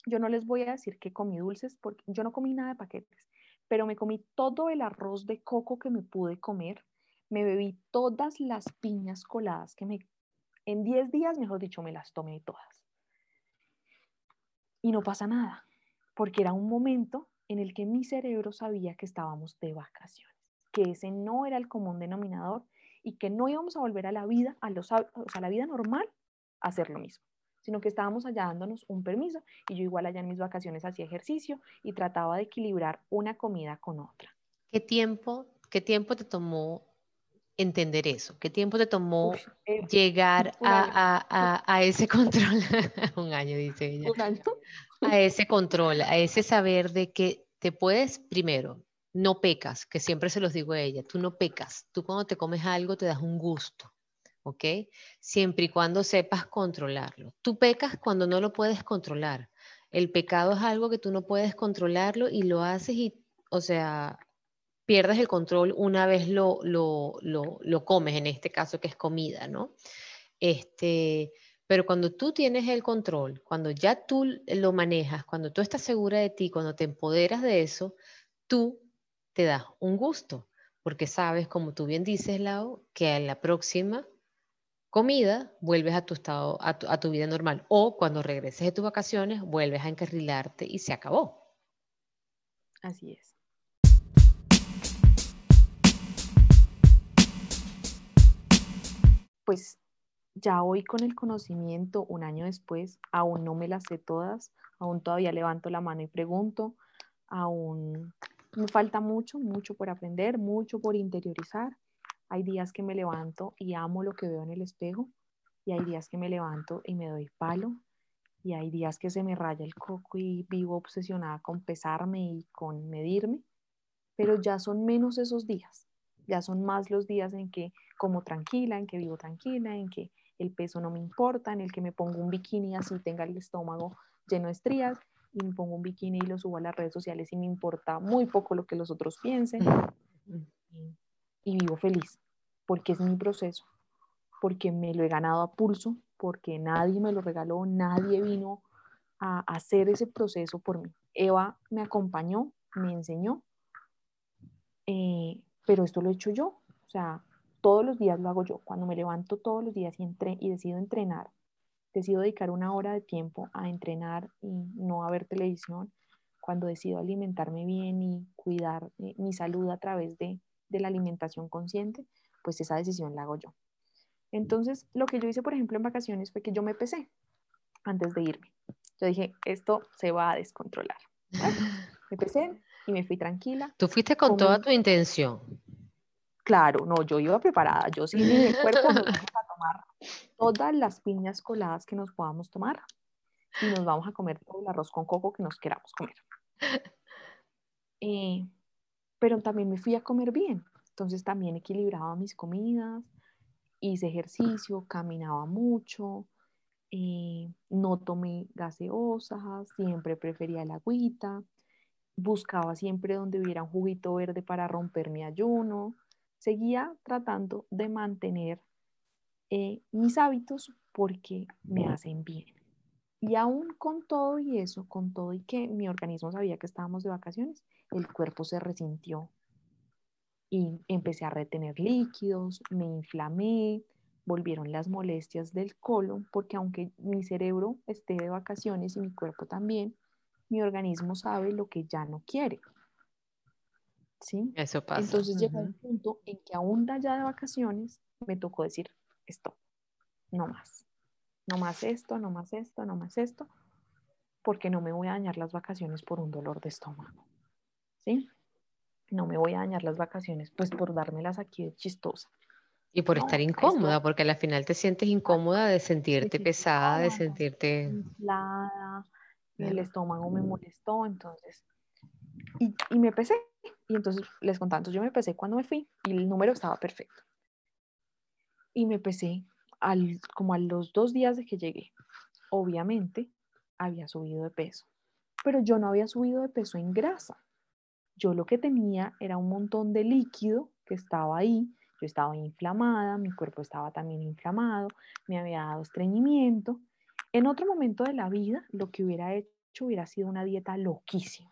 yo no les voy a decir que comí dulces porque yo no comí nada de paquetes, pero me comí todo el arroz de coco que me pude comer. Me bebí todas las piñas coladas que me en 10 días, mejor dicho, me las tomé todas. Y no pasa nada, porque era un momento en el que mi cerebro sabía que estábamos de vacaciones, que ese no era el común denominador y que no íbamos a volver a la vida, a, los, a la vida normal, a hacer lo mismo, sino que estábamos allá dándonos un permiso y yo igual allá en mis vacaciones hacía ejercicio y trataba de equilibrar una comida con otra. ¿Qué tiempo, qué tiempo te tomó entender eso? ¿Qué tiempo te tomó eh, llegar a, ese control? un año, dice ella. Un año. a ese control, a ese saber de que te puedes, primero, no pecas, que siempre se los digo a ella, tú no pecas, tú cuando te comes algo te das un gusto, ¿ok? Siempre y cuando sepas controlarlo. Tú pecas cuando no lo puedes controlar. El pecado es algo que tú no puedes controlarlo y lo haces y, o sea, pierdes el control una vez lo, lo, lo, comes, en este caso que es comida, ¿no? Este, pero cuando tú tienes el control, cuando ya tú lo manejas, cuando tú estás segura de ti, cuando te empoderas de eso, tú te das un gusto, porque sabes, como tú bien dices, Lau, que a la próxima comida vuelves a tu estado, a tu, a tu vida normal, o cuando regreses de tus vacaciones, vuelves a encarrilarte y se acabó. Así es. pues ya hoy con el conocimiento, un año después, aún no me las sé todas, aún todavía levanto la mano y pregunto, aún me falta mucho, mucho por aprender, mucho por interiorizar. Hay días que me levanto y amo lo que veo en el espejo y hay días que me levanto y me doy palo y hay días que se me raya el coco y vivo obsesionada con pesarme y con medirme, pero ya son menos esos días ya son más los días en que como tranquila, en que vivo tranquila, en que el peso no me importa, en el que me pongo un bikini así tenga el estómago lleno de estrías y me pongo un bikini y lo subo a las redes sociales y me importa muy poco lo que los otros piensen y, vivo feliz porque es mi proceso, porque me lo he ganado a pulso, porque nadie me lo regaló, nadie vino a hacer ese proceso por mí. Eva me acompañó, me enseñó, eh, pero esto lo he hecho yo, o sea, todos los días lo hago yo. Cuando me levanto todos los días y, entre, y decido entrenar, decido dedicar una hora de tiempo a entrenar y no a ver televisión, cuando decido alimentarme bien y cuidar eh, mi salud a través de, de la alimentación consciente, pues esa decisión la hago yo. Entonces, lo que yo hice, por ejemplo, en vacaciones fue que yo me pesé antes de irme. Yo dije, esto se va a descontrolar. me pesé, y me fui tranquila. Tú fuiste con, toda tu intención. Claro, no, yo iba preparada. Yo sí, mi cuerpo nos vamos a tomar todas las piñas coladas que nos podamos tomar y nos vamos a comer todo el arroz con coco que nos queramos comer. Eh, pero también me fui a comer bien. Entonces también equilibraba mis comidas, hice ejercicio, caminaba mucho, eh, no tomé gaseosas, siempre prefería el agüita buscaba siempre donde hubiera un juguito verde para romper mi ayuno, seguía tratando de mantener eh, mis hábitos porque me hacen bien. Y aún con todo y eso, con todo y que mi organismo sabía que estábamos de vacaciones, el cuerpo se resintió y empecé a retener líquidos, me inflamé, volvieron las molestias del colon, porque aunque mi cerebro esté de vacaciones y mi cuerpo también, mi organismo sabe lo que ya no quiere. ¿Sí? Eso pasa. Entonces llegó un punto en que aún ya de vacaciones me tocó decir, esto, no más. No más esto, no más esto, no más esto, porque no me voy a dañar las vacaciones por un dolor de estómago. ¿Sí? no me voy a dañar las vacaciones, pues por dármelas aquí de chistosa. Y por estar incómoda, porque al final te sientes incómoda de sentirte pesada, de sentirte... Inflada, el estómago me molestó, entonces... Y, y, me pesé, y entonces les contaba, entonces yo me pesé cuando me fui y el número estaba perfecto. Y me pesé al, como a los dos días de que llegué. Obviamente había subido de peso, pero yo no había subido de peso en grasa. Yo lo que tenía era un montón de líquido que estaba ahí, yo estaba inflamada, mi cuerpo estaba también inflamado, me había dado estreñimiento. En otro momento de la vida, lo que hubiera hecho hubiera sido una dieta loquísima,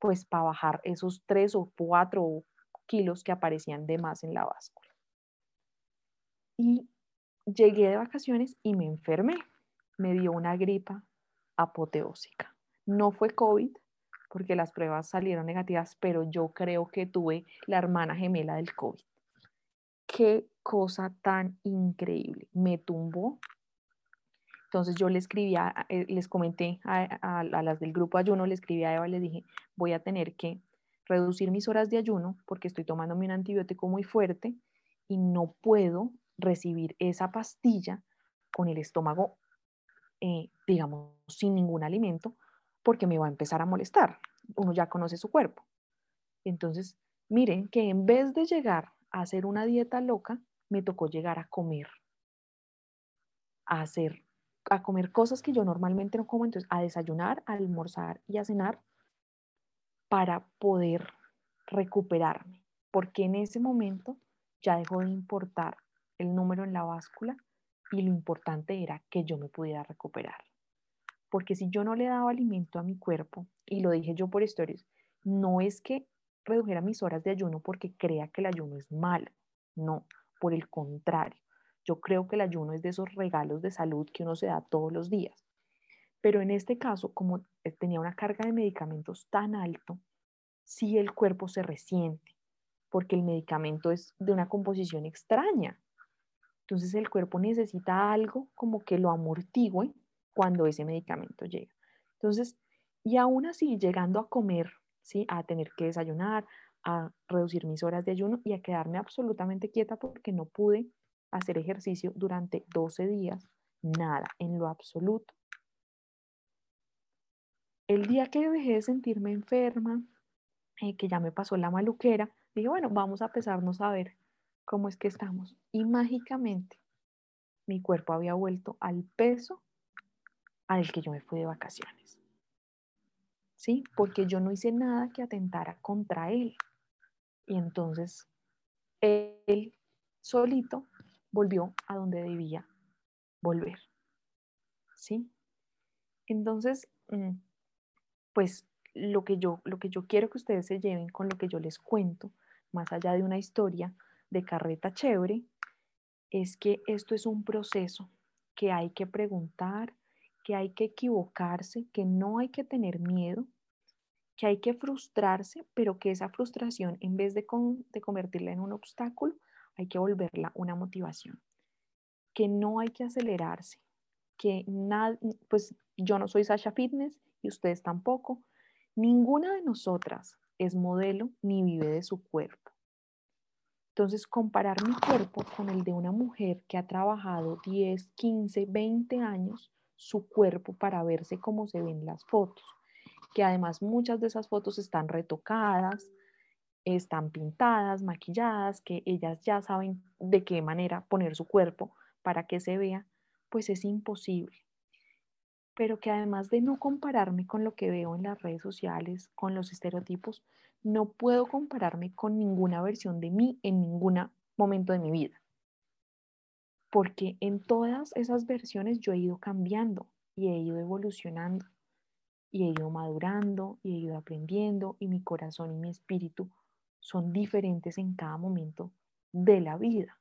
pues para bajar esos tres o cuatro kilos que aparecían de más en la báscula. Y llegué de vacaciones y me enfermé. Me dio una gripa apoteósica. No fue COVID, porque las pruebas salieron negativas, pero yo creo que tuve la hermana gemela del COVID. Qué cosa tan increíble. Me tumbó. Entonces yo le escribía, eh, les comenté a, las del grupo ayuno, le escribí a Eva, le dije, voy a tener que reducir mis horas de ayuno porque estoy tomándome un antibiótico muy fuerte y no puedo recibir esa pastilla con el estómago, eh, digamos, sin ningún alimento, porque me va a empezar a molestar. Uno ya conoce su cuerpo. Entonces, miren que en vez de llegar a hacer una dieta loca, me tocó llegar a comer, a hacer, a comer cosas que yo normalmente no como, entonces a desayunar, a almorzar y a cenar para poder recuperarme, porque en ese momento ya dejó de importar el número en la báscula y lo importante era que yo me pudiera recuperar. Porque si yo no le daba alimento a mi cuerpo, y lo dije yo por stories, no es que redujera mis horas de ayuno porque crea que el ayuno es malo, no, por el contrario, yo creo que el ayuno es de esos regalos de salud que uno se da todos los días. Pero en este caso, como tenía una carga de medicamentos tan alto, sí el cuerpo se resiente, porque el medicamento es de una composición extraña. Entonces el cuerpo necesita algo como que lo amortigue cuando ese medicamento llega. Entonces, y aún así, llegando a comer, ¿sí? a tener que desayunar, a reducir mis horas de ayuno y a quedarme absolutamente quieta porque no pude hacer ejercicio durante 12 días, nada, en lo absoluto. El día que dejé de sentirme enferma, eh, que ya me pasó la maluquera, dije, bueno, vamos a pesarnos a ver cómo es que estamos. Y mágicamente mi cuerpo había vuelto al peso al que yo me fui de vacaciones. ¿Sí? Porque yo no hice nada que atentara contra él. Y entonces él solito volvió a donde debía volver. ¿Sí? Entonces, mm, pues lo que yo lo que yo quiero que ustedes se lleven con lo que yo les cuento, más allá de una historia de carreta chévere, es que esto es un proceso que hay que preguntar, que hay que equivocarse, que no hay que tener miedo, que hay que frustrarse, pero que esa frustración, en vez de, convertirla en un obstáculo, hay que volverla una motivación, que no hay que acelerarse, que nada, pues yo no soy Sasha Fitness y ustedes tampoco, ninguna de nosotras es modelo ni vive de su cuerpo. Entonces, comparar mi cuerpo con el de una mujer que ha trabajado 10, 15, 20 años su cuerpo para verse como se ven las fotos, que además muchas de esas fotos están retocadas, están pintadas, maquilladas, que ellas ya saben de qué manera poner su cuerpo para que se vea, pues es imposible. Pero que además de no compararme con lo que veo en las redes sociales, con los estereotipos, no puedo compararme con ninguna versión de mí en ningún momento de mi vida porque en todas esas versiones yo he ido cambiando y he ido evolucionando y he ido madurando y he ido aprendiendo y mi corazón y mi espíritu son diferentes en cada momento de la vida.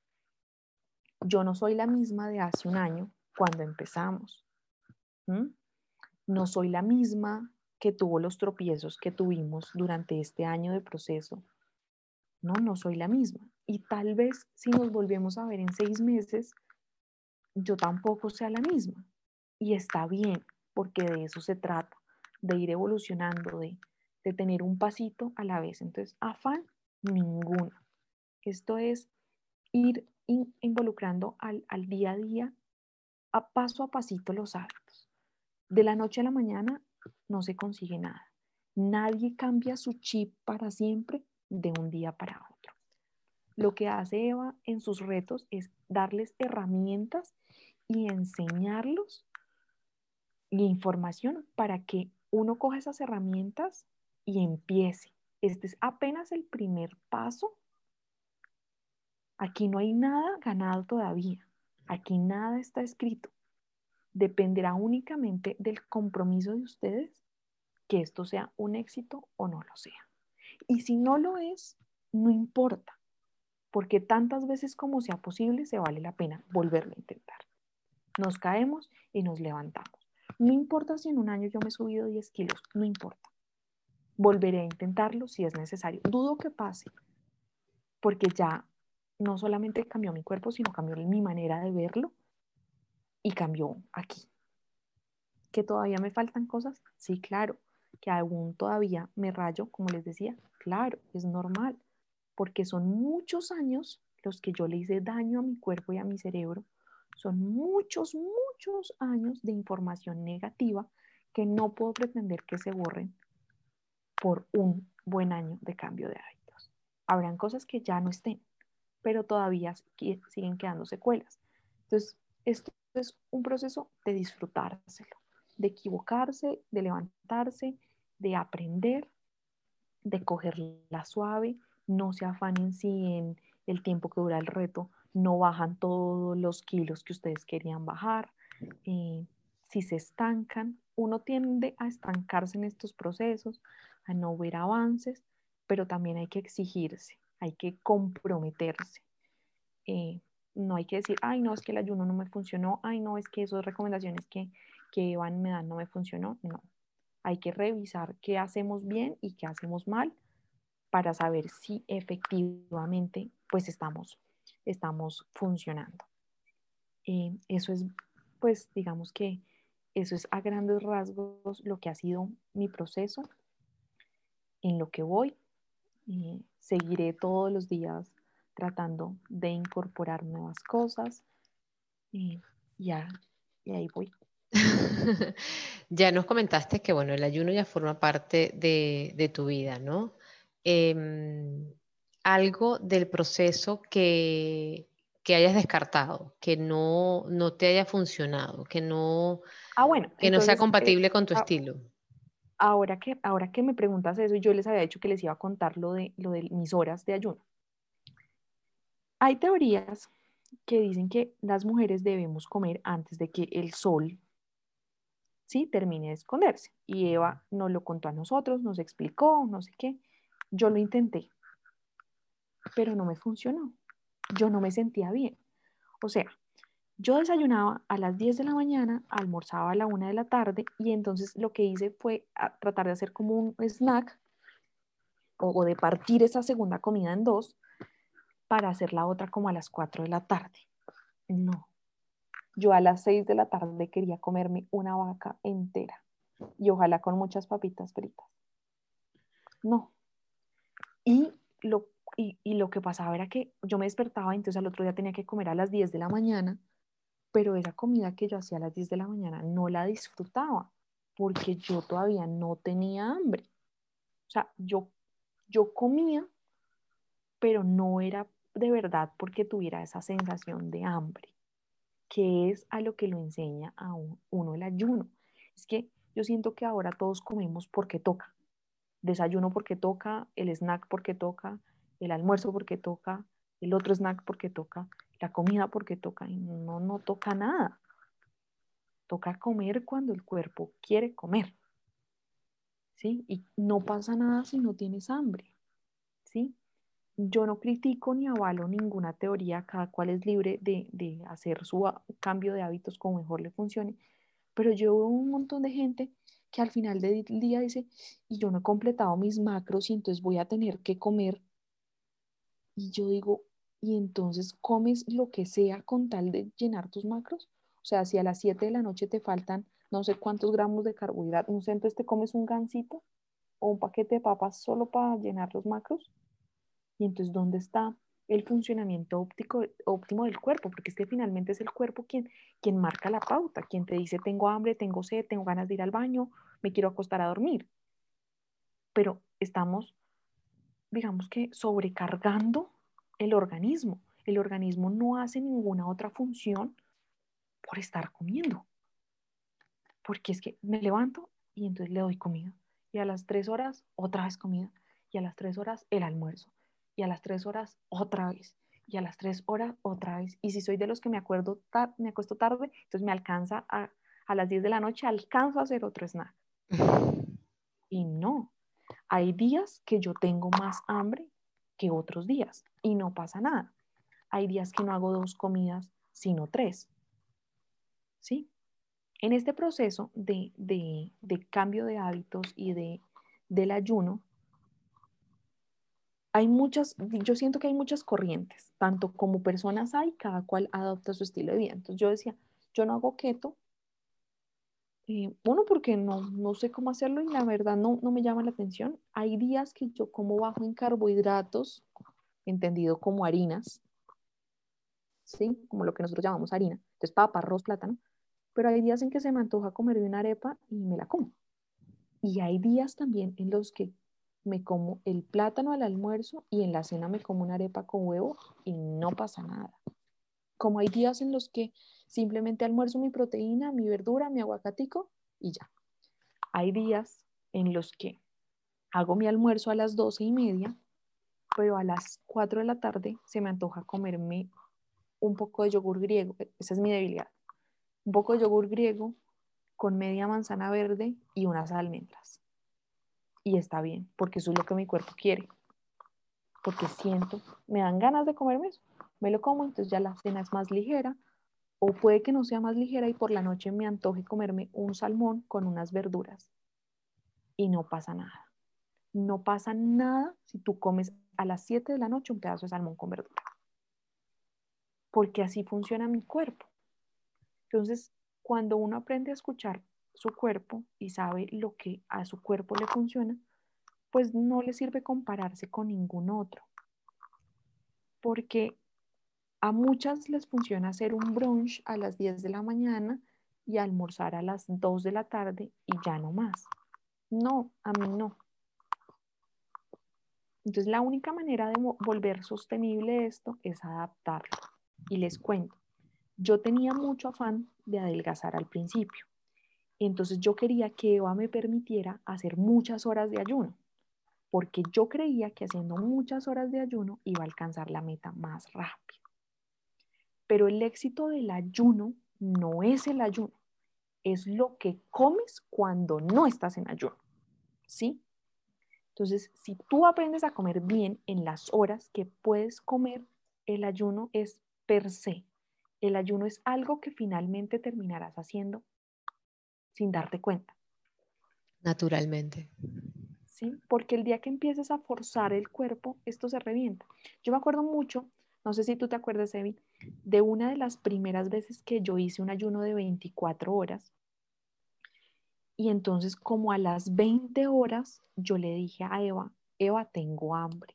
Yo no soy la misma de hace un año cuando empezamos. No soy la misma que tuvo los tropiezos que tuvimos durante este año de proceso. No, no soy la misma. Y tal vez si nos volvemos a ver en seis meses, yo tampoco sea la misma. Y está bien, porque de eso se trata, de ir evolucionando, de, tener un pasito a la vez. Entonces, afán, ninguno. Esto es ir involucrando al, al día a día, a paso a pasito los hábitos. De la noche a la mañana no se consigue nada. Nadie cambia su chip para siempre de un día para otro. Lo que hace Eva en sus retos es darles herramientas y enseñarlos y información para que uno coja esas herramientas y empiece. Este es apenas el primer paso. Aquí no hay nada ganado todavía. Aquí nada está escrito. Dependerá únicamente del compromiso de ustedes que esto sea un éxito o no lo sea. Y si no lo es, no importa, porque tantas veces como sea posible se vale la pena volverlo a intentar. Nos caemos y nos levantamos. No importa si en un año yo me he subido 10 kilos, no importa. Volveré a intentarlo si es necesario. Dudo que pase, porque ya no solamente cambió mi cuerpo, sino cambió mi manera de verlo y cambió aquí. ¿Que todavía me faltan cosas? Sí, claro. ¿Que aún todavía me rayo, como les decía? Claro, es normal, porque son muchos años los que yo le hice daño a mi cuerpo y a mi cerebro. Son muchos, muchos años de información negativa que no puedo pretender que se borren por un buen año de cambio de hábitos. Habrán cosas que ya no estén, pero todavía siguen quedando secuelas. Entonces, esto es un proceso de disfrutárselo, de equivocarse, de levantarse, de aprender, de cogerla suave, no se afanen si en el tiempo que dura el reto no bajan todos los kilos que ustedes querían bajar, eh, si se estancan, uno tiende a estancarse en estos procesos, a no ver avances, pero también hay que exigirse, hay que comprometerse. Eh, no hay que decir, ay, no, es que el ayuno no me funcionó, ay, no, es que esas recomendaciones que, que van me dan no me funcionó. No, hay que revisar qué hacemos bien y qué hacemos mal para saber si efectivamente pues estamos, estamos funcionando. Eh, eso es, pues digamos que eso es a grandes rasgos lo que ha sido mi proceso, en lo que voy. Eh, seguiré todos los días tratando de incorporar nuevas cosas. Y ya, y ahí voy. ya nos comentaste que, bueno, el ayuno ya forma parte de, tu vida, ¿no? Em, algo del proceso que, hayas descartado, que no, no te haya funcionado, que no, ah, bueno, que no sea compatible con tu ah, estilo. Ahora que, ahora que me preguntas eso, yo les había dicho que les iba a contar lo de, lo de mis horas de ayuno. Hay teorías que dicen que las mujeres debemos comer antes de que el sol ¿sí? termine de esconderse. Y Eva nos lo contó a nosotros, nos explicó, no sé qué. Yo lo intenté, pero no me funcionó. Yo no me sentía bien. O sea, yo desayunaba a las 10 de la mañana, almorzaba a la 1 de la tarde y entonces lo que hice fue tratar de hacer como un snack o de partir esa segunda comida en dos para hacer la otra como a las 4 de la tarde. No. Yo a las 6 de la tarde quería comerme una vaca entera y ojalá con muchas papitas fritas. No. Y lo, y, y lo que pasaba era que yo me despertaba, entonces al otro día tenía que comer a las 10 de la mañana, pero esa comida que yo hacía a las 10 de la mañana no la disfrutaba porque yo todavía no tenía hambre. O sea, yo, yo comía, pero no era de verdad porque tuviera esa sensación de hambre, que es a lo que lo enseña a uno el ayuno. Es que yo siento que ahora todos comemos porque toca. Desayuno porque toca, el snack porque toca, el almuerzo porque toca, el otro snack porque toca, la comida porque toca. Y no, no toca nada. Toca comer cuando el cuerpo quiere comer. ¿Sí? Y no pasa nada si no tienes hambre. ¿Sí? yo no critico ni avalo ninguna teoría, cada cual es libre de, hacer su cambio de hábitos como mejor le funcione, pero yo veo un montón de gente que al final del día dice, y yo no he completado mis macros y entonces voy a tener que comer. Y yo digo, ¿y entonces comes lo que sea con tal de llenar tus macros? O sea, si a las 7 de la noche te faltan no sé cuántos gramos de carbohidratos, no sé, entonces te comes un gansito o un paquete de papas solo para llenar los macros. Y entonces, ¿dónde está el funcionamiento óptico, óptimo del cuerpo? Porque es que finalmente es el cuerpo quien, quien marca la pauta, quien te dice, tengo hambre, tengo sed, tengo ganas de ir al baño, me quiero acostar a dormir. Pero estamos, digamos que, sobrecargando el organismo. El organismo no hace ninguna otra función por estar comiendo. Porque es que me levanto y entonces le doy comida. Y a las tres horas, otra vez comida. Y a las tres horas, el almuerzo. Y a las tres horas, otra vez. Y a las tres horas, otra vez. Y si soy de los que me acuerdo, me acuesto tarde, entonces me alcanza a, a las 10 de la noche, alcanzo a hacer otro snack. Y no. Hay días que yo tengo más hambre que otros días y no pasa nada. Hay días que no hago dos comidas, sino tres. ¿Sí? En este proceso de, cambio de hábitos y de, del ayuno, hay muchas, yo siento que hay muchas corrientes, tanto como personas hay, cada cual adopta su estilo de vida. Entonces yo decía, yo no hago keto, eh, uno porque no, no sé cómo hacerlo y la verdad no, no me llama la atención. Hay días que yo como bajo en carbohidratos, entendido como harinas, ¿sí? Como lo que nosotros llamamos harina. Entonces, papa, arroz, plátano. Pero hay días en que se me antoja comerme una arepa y me la como. Y hay días también en los que me como el plátano al almuerzo y en la cena me como una arepa con huevo y no pasa nada. Como hay días en los que simplemente almuerzo mi proteína, mi verdura, mi aguacatico y ya. Hay días en los que hago mi almuerzo a las doce y media pero a las 4 de la tarde se me antoja comerme un poco de yogur griego, esa es mi debilidad, un poco de yogur griego con media manzana verde y unas almendras. Y está bien, porque eso es lo que mi cuerpo quiere, porque siento, me dan ganas de comerme eso, me lo como, entonces ya la cena es más ligera, o puede que no sea más ligera y por la noche me antoje comerme un salmón con unas verduras. Y no pasa nada. No pasa nada si tú comes a las 7 de la noche un pedazo de salmón con verdura. Porque así funciona mi cuerpo. Entonces, cuando uno aprende a escuchar su cuerpo y sabe lo que a su cuerpo le funciona, pues no le sirve compararse con ningún otro. Porque a muchas les funciona hacer un brunch a las 10 de la mañana y almorzar a las 2 de la tarde y ya no más. No, a mí no. Entonces, la única manera de volver sostenible esto es adaptarlo. Y les cuento, yo tenía mucho afán de adelgazar al principio. Entonces, yo quería que Eva me permitiera hacer muchas horas de ayuno, porque yo creía que haciendo muchas horas de ayuno iba a alcanzar la meta más rápido. Pero el éxito del ayuno no es el ayuno, es lo que comes cuando no estás en ayuno. ¿Sí? Entonces, si tú aprendes a comer bien en las horas que puedes comer, el ayuno es per se. El ayuno es algo que finalmente terminarás haciendo sin darte cuenta. Naturalmente. ¿Sí? Porque el día que empieces a forzar el cuerpo, esto se revienta. Yo me acuerdo mucho, no sé si tú te acuerdas, Evi, de una de las primeras veces que yo hice un ayuno de 24 horas y entonces como a las 20 horas yo le dije a Eva, Eva, tengo hambre.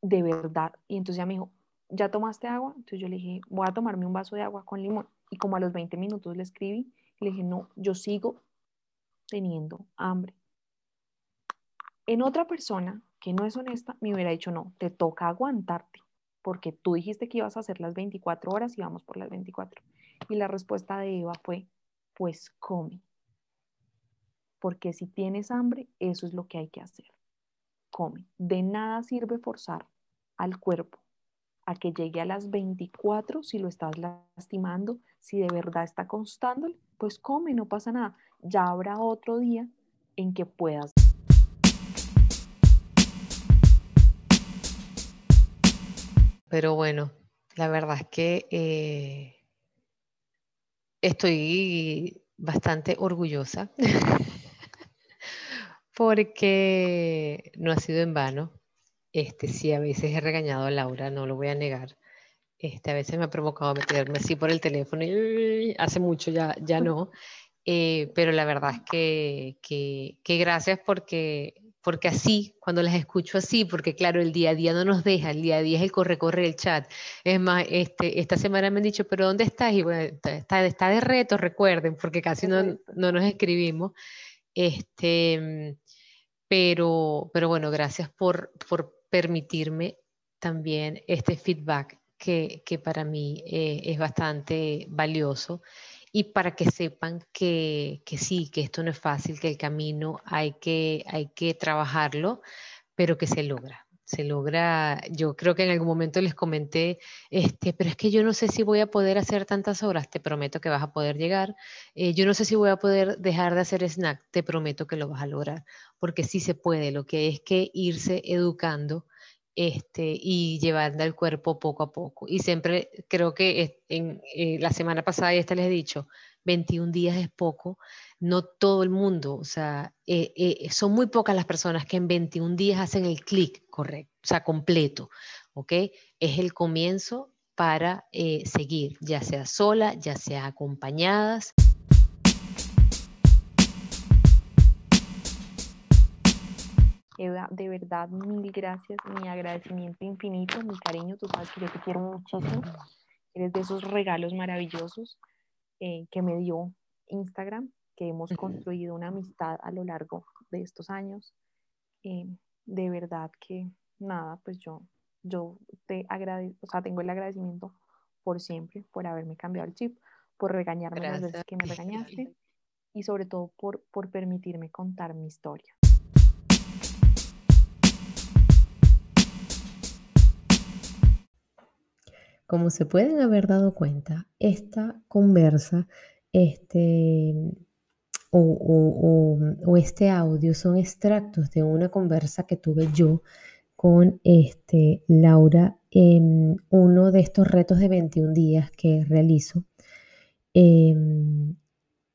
De verdad. Y entonces ella me dijo, ¿ya tomaste agua? Entonces yo le dije, voy a tomarme un vaso de agua con limón. Y como a los 20 minutos le escribí, le dije, no, yo sigo teniendo hambre. En otra persona que no es honesta, me hubiera dicho, no, te toca aguantarte, porque tú dijiste que ibas a hacer las 24 horas y vamos por las 24. Y la respuesta de Eva fue, pues come. Porque si tienes hambre, eso es lo que hay que hacer. Come. De nada sirve forzar al cuerpo a que llegue a las 24 si lo estás lastimando, si de verdad está constándole, pues come, no pasa nada. Ya habrá otro día en que puedas. Pero bueno, la verdad es que eh, estoy bastante orgullosa porque no ha sido en vano. Este, sí, a veces he regañado a Laura, no lo voy a negar. Este, a veces me ha provocado meterme así por el teléfono y hace mucho ya, ya no. Eh, pero la verdad es que, que, que gracias porque porque así, cuando las escucho así, porque claro, el día a día no nos deja, el día a día es el corre-corre el chat. Es más, este, esta semana me han dicho, pero ¿dónde estás? Y bueno, está, está de reto, recuerden, porque casi no, no, nos escribimos. Este, pero, pero bueno, gracias por, por permitirme también este feedback que, que para mí eh, es bastante valioso y para que sepan que, que, sí, que esto no es fácil, que el camino hay que, hay que trabajarlo, pero que se logra. Se logra, yo creo que en algún momento les comenté, este, pero es que yo no sé si voy a poder hacer tantas horas, te prometo que vas a poder llegar. Eh, yo no sé si voy a poder dejar de hacer snack, te prometo que lo vas a lograr, porque sí se puede, lo que es que irse educando este, y llevando al cuerpo poco a poco. Y siempre creo que en, eh, la semana pasada, y esta les he dicho, 21 días es poco, no todo el mundo, o sea, eh, eh, son muy pocas las personas que en 21 días hacen el clic correcto, o sea, completo, ¿ok? Es el comienzo para seguir, ya sea sola, ya sea acompañadas. Eva, de verdad, mil gracias, mi agradecimiento infinito, mi cariño, tú sabes que yo te quiero muchísimo, eres de esos regalos maravillosos eh, que me dio Instagram, que hemos construido una amistad a lo largo de estos años. Eh, de verdad que nada, pues yo, yo te agradezco, o sea, tengo el agradecimiento por siempre, por haberme cambiado el chip, por regañarme las veces que me regañaste y sobre todo por, por permitirme contar mi historia. Como se pueden haber dado cuenta, esta conversa este, o, este audio son extractos de una conversa que tuve yo con este, Laura en uno de estos retos de 21 días que realizo em,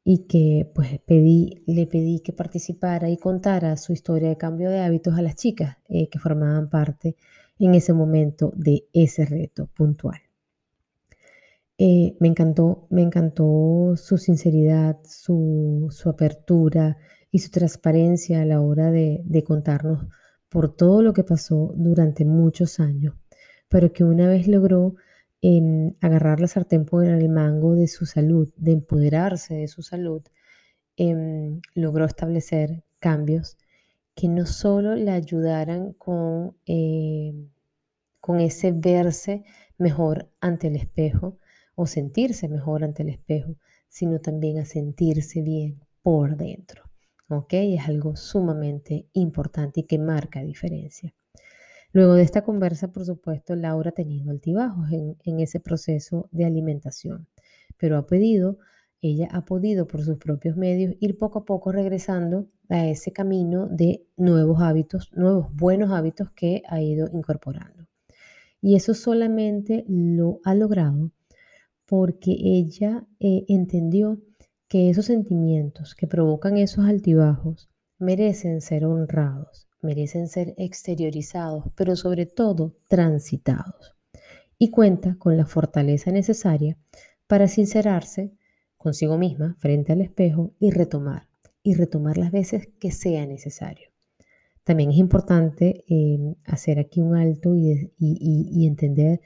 y que pues le pedí que participara y contara su historia de cambio de hábitos a las chicas eh, que formaban parte en ese momento de ese reto puntual. Eh, me encantó, me encantó su sinceridad, su, apertura y su transparencia a la hora de, contarnos por todo lo que pasó durante muchos años, pero que una vez logró em, agarrar la sartén por el mango de su salud, de empoderarse de su salud, em, logró establecer cambios que no solo le ayudaran eh, con ese verse mejor ante el espejo, o sentirse mejor ante el espejo, sino también a sentirse bien por dentro. ¿Ok? Es algo sumamente importante y que marca diferencia. Luego de esta conversa, por supuesto, Laura ha tenido altibajos en, en ese proceso de alimentación, pero ha pedido, ella ha podido por sus propios medios ir poco a poco regresando a ese camino de nuevos hábitos, nuevos buenos hábitos que ha ido incorporando. Y eso solamente lo ha logrado porque ella eh, entendió que esos sentimientos que provocan esos altibajos merecen ser honrados, merecen ser exteriorizados, pero sobre todo transitados. Y cuenta con la fortaleza necesaria para sincerarse consigo misma frente al espejo y retomar, y retomar las veces que sea necesario. También es importante eh, hacer aquí un alto y entender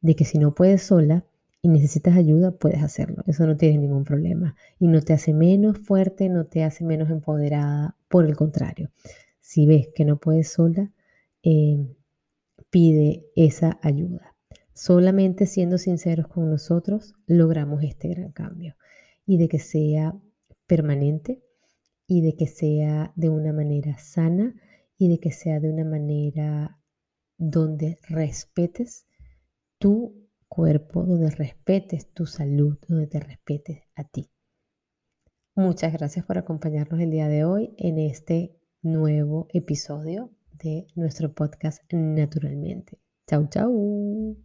de que si no puedes sola, y necesitas ayuda, puedes hacerlo. Eso no tiene ningún problema. Y no te hace menos fuerte, no te hace menos empoderada. Por el contrario, si ves que no puedes sola, eh, pide esa ayuda. Solamente siendo sinceros con nosotros logramos este gran cambio. Y de que sea permanente y de que sea de una manera sana y de que sea de una manera donde respetes tu cuerpo, donde respetes tu salud, donde te respetes a ti. Muchas gracias por acompañarnos el día de hoy en este nuevo episodio de nuestro podcast Naturalmente. Chau, chau.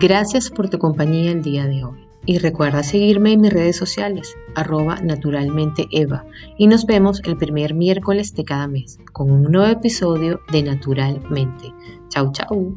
Gracias por tu compañía el día de hoy. Y recuerda seguirme en mis redes sociales, arroba naturalmente Eva. Y nos vemos el primer miércoles de cada mes con un nuevo episodio de Naturalmente. Chau, chau.